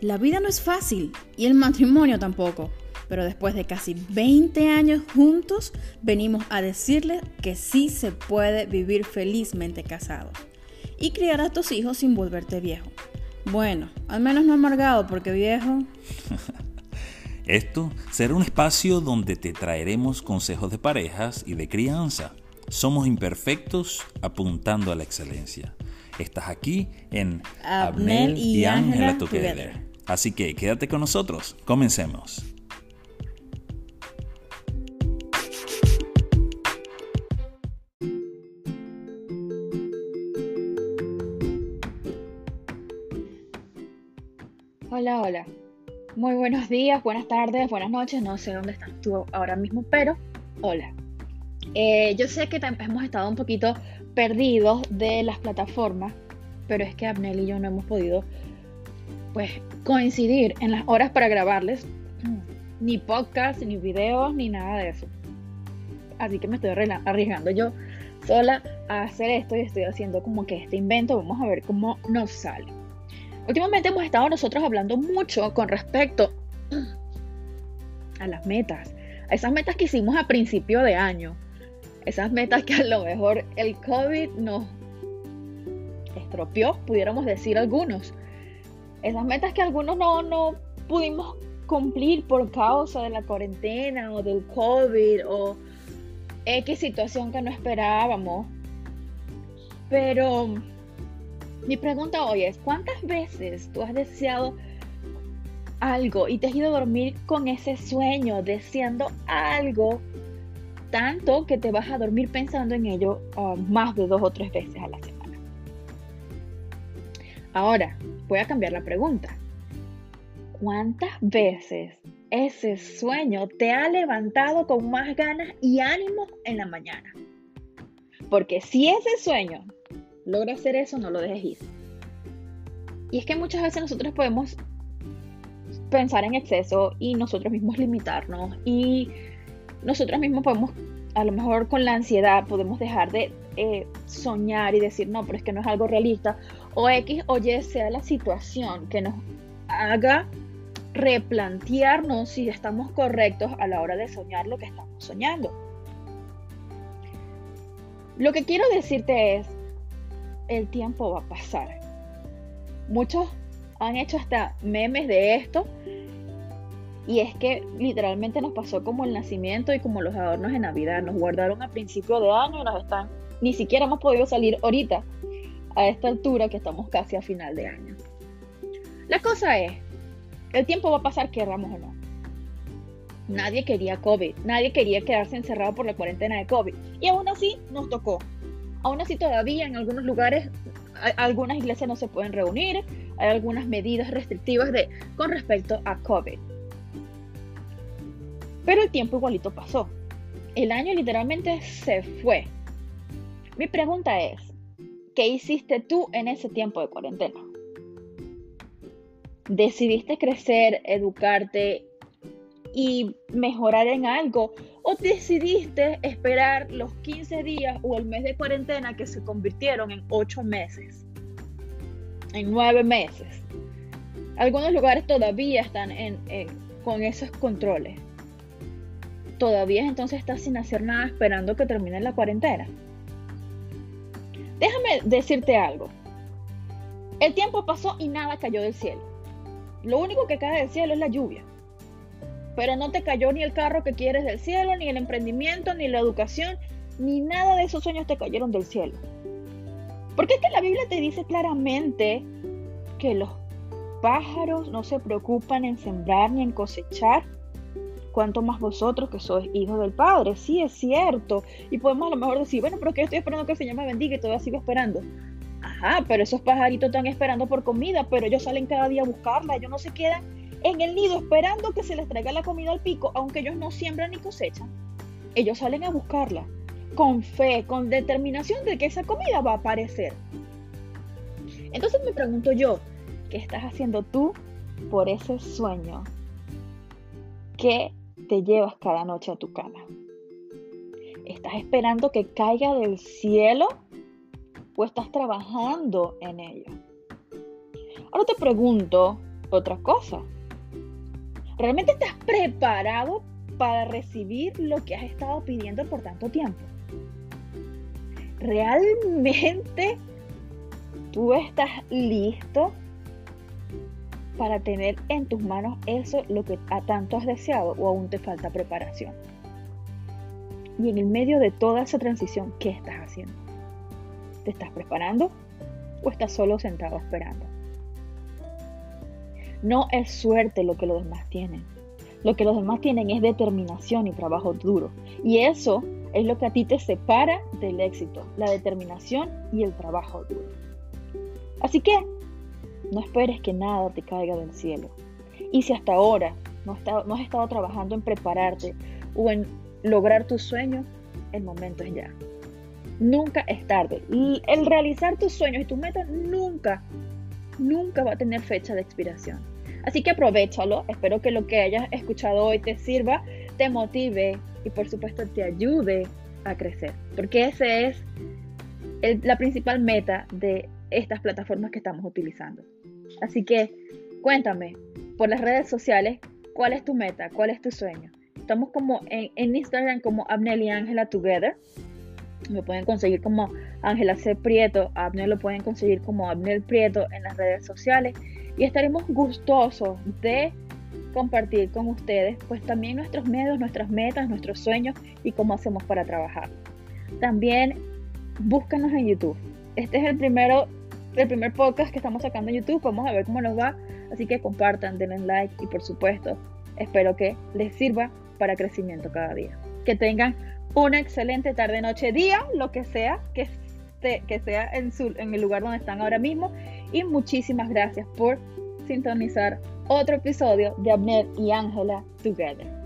La vida no es fácil y el matrimonio tampoco. Pero después de casi 20 años juntos, venimos a decirles que sí se puede vivir felizmente casado y criar a tus hijos sin volverte viejo. Bueno, al menos no amargado porque viejo. Esto será un espacio donde te traeremos consejos de parejas y de crianza. Somos imperfectos apuntando a la excelencia. Estás aquí en Abnel y Ángela Together. Así que quédate con nosotros. Comencemos. Hola, hola. Muy buenos días, buenas tardes, buenas noches. No sé dónde estás tú ahora mismo, pero hola. Eh, yo sé que hemos estado un poquito perdidos de las plataformas, pero es que Abnel y yo no hemos podido pues coincidir en las horas para grabarles ni podcast, ni videos, ni nada de eso. Así que me estoy arriesgando yo sola a hacer esto y estoy haciendo como que este invento. Vamos a ver cómo nos sale. Últimamente hemos estado nosotros hablando mucho con respecto a las metas, a esas metas que hicimos a principio de año, esas metas que a lo mejor el COVID nos estropeó, pudiéramos decir algunos, esas metas que algunos no, no pudimos cumplir por causa de la cuarentena o del COVID o X situación que no esperábamos. Pero mi pregunta hoy es, ¿cuántas veces tú has deseado algo y te has ido a dormir con ese sueño, deseando algo, tanto que te vas a dormir pensando en ello ah, más de dos o tres veces a la semana? Ahora, voy a cambiar la pregunta. ¿Cuántas veces ese sueño te ha levantado con más ganas y ánimo en la mañana? Porque si ese sueño logra hacer eso, no lo dejes ir. Y es que muchas veces nosotros podemos pensar en exceso y nosotros mismos limitarnos y nosotros mismos podemos, a lo mejor con la ansiedad, podemos dejar de eh, soñar y decir, no, pero es que no es algo realista, o X o Y sea la situación que nos haga replantearnos si estamos correctos a la hora de soñar lo que estamos soñando. Lo que quiero decirte es, el tiempo va a pasar. Muchos han hecho hasta memes de esto. Y es que literalmente nos pasó como el nacimiento y como los adornos de Navidad. Nos guardaron a principio de año y nos están. Ni siquiera hemos podido salir ahorita, a esta altura que estamos casi a final de año. La cosa es, el tiempo va a pasar, querramos o no. Nadie quería COVID, nadie quería quedarse encerrado por la cuarentena de COVID. Y aún así nos tocó. Aún así todavía en algunos lugares, algunas iglesias no se pueden reunir, hay algunas medidas restrictivas de, con respecto a COVID. Pero el tiempo igualito pasó. El año literalmente se fue. Mi pregunta es, ¿qué hiciste tú en ese tiempo de cuarentena? ¿Decidiste crecer, educarte y mejorar en algo? ¿O decidiste esperar los 15 días o el mes de cuarentena que se convirtieron en 8 meses? En 9 meses. Algunos lugares todavía están con esos controles. Todavía entonces estás sin hacer nada esperando que termine la cuarentena. Déjame decirte algo. El tiempo pasó y nada cayó del cielo. Lo único que cae del cielo es la lluvia pero no te cayó ni el carro que quieres del cielo, ni el emprendimiento, ni la educación, ni nada de esos sueños te cayeron del cielo. Porque es que la Biblia te dice claramente que los pájaros no se preocupan en sembrar ni en cosechar, cuanto más vosotros que sois hijos del Padre. Sí, es cierto. Y podemos a lo mejor decir, bueno, pero que estoy esperando que el Señor me bendiga y todavía sigo esperando. Ajá, pero esos pajaritos están esperando por comida, pero ellos salen cada día a buscarla, ellos no se quedan en el nido esperando que se les traiga la comida al pico, aunque ellos no siembran ni cosechan. Ellos salen a buscarla con fe, con determinación de que esa comida va a aparecer. Entonces me pregunto yo, ¿qué estás haciendo tú por ese sueño? ¿Qué te llevas cada noche a tu cama? ¿Estás esperando que caiga del cielo o estás trabajando en ello? Ahora te pregunto, otra cosa. ¿Realmente estás preparado para recibir lo que has estado pidiendo por tanto tiempo? ¿Realmente tú estás listo para tener en tus manos eso lo que a tanto has deseado o aún te falta preparación? Y en el medio de toda esa transición, ¿qué estás haciendo? ¿Te estás preparando o estás solo sentado esperando? No es suerte lo que los demás tienen. Lo que los demás tienen es determinación y trabajo duro. Y eso es lo que a ti te separa del éxito, la determinación y el trabajo duro. Así que no esperes que nada te caiga del cielo. Y si hasta ahora no, has estado trabajando en prepararte o en lograr tus sueños, el momento es ya. Nunca es tarde. El realizar tus sueños y tus metas nunca, nunca va a tener fecha de expiración. Así que aprovechalo. Espero que lo que hayas escuchado hoy te sirva, te motive y por supuesto te ayude a crecer. Porque esa es la principal meta de estas plataformas que estamos utilizando. Así que cuéntame por las redes sociales cuál es tu meta, cuál es tu sueño. Estamos como en, Instagram como Abnel y Ángela Together. Me pueden conseguir como Ángela C. Prieto. Abnel lo pueden conseguir como Abnel Prieto en las redes sociales. Y estaremos gustosos de compartir con ustedes pues también nuestros miedos, nuestras metas, nuestros sueños y cómo hacemos para trabajar. También búscanos en YouTube. Este es el primero el primer podcast que estamos sacando en YouTube. Vamos a ver cómo nos va. Así que compartan, denle like y por supuesto espero que les sirva para crecimiento cada día. Que tengan una excelente tarde, noche, día, lo que sea que, sea en, su, en el lugar donde están ahora mismo. Y muchísimas gracias por sintonizar otro episodio de Abner y Ángela Together.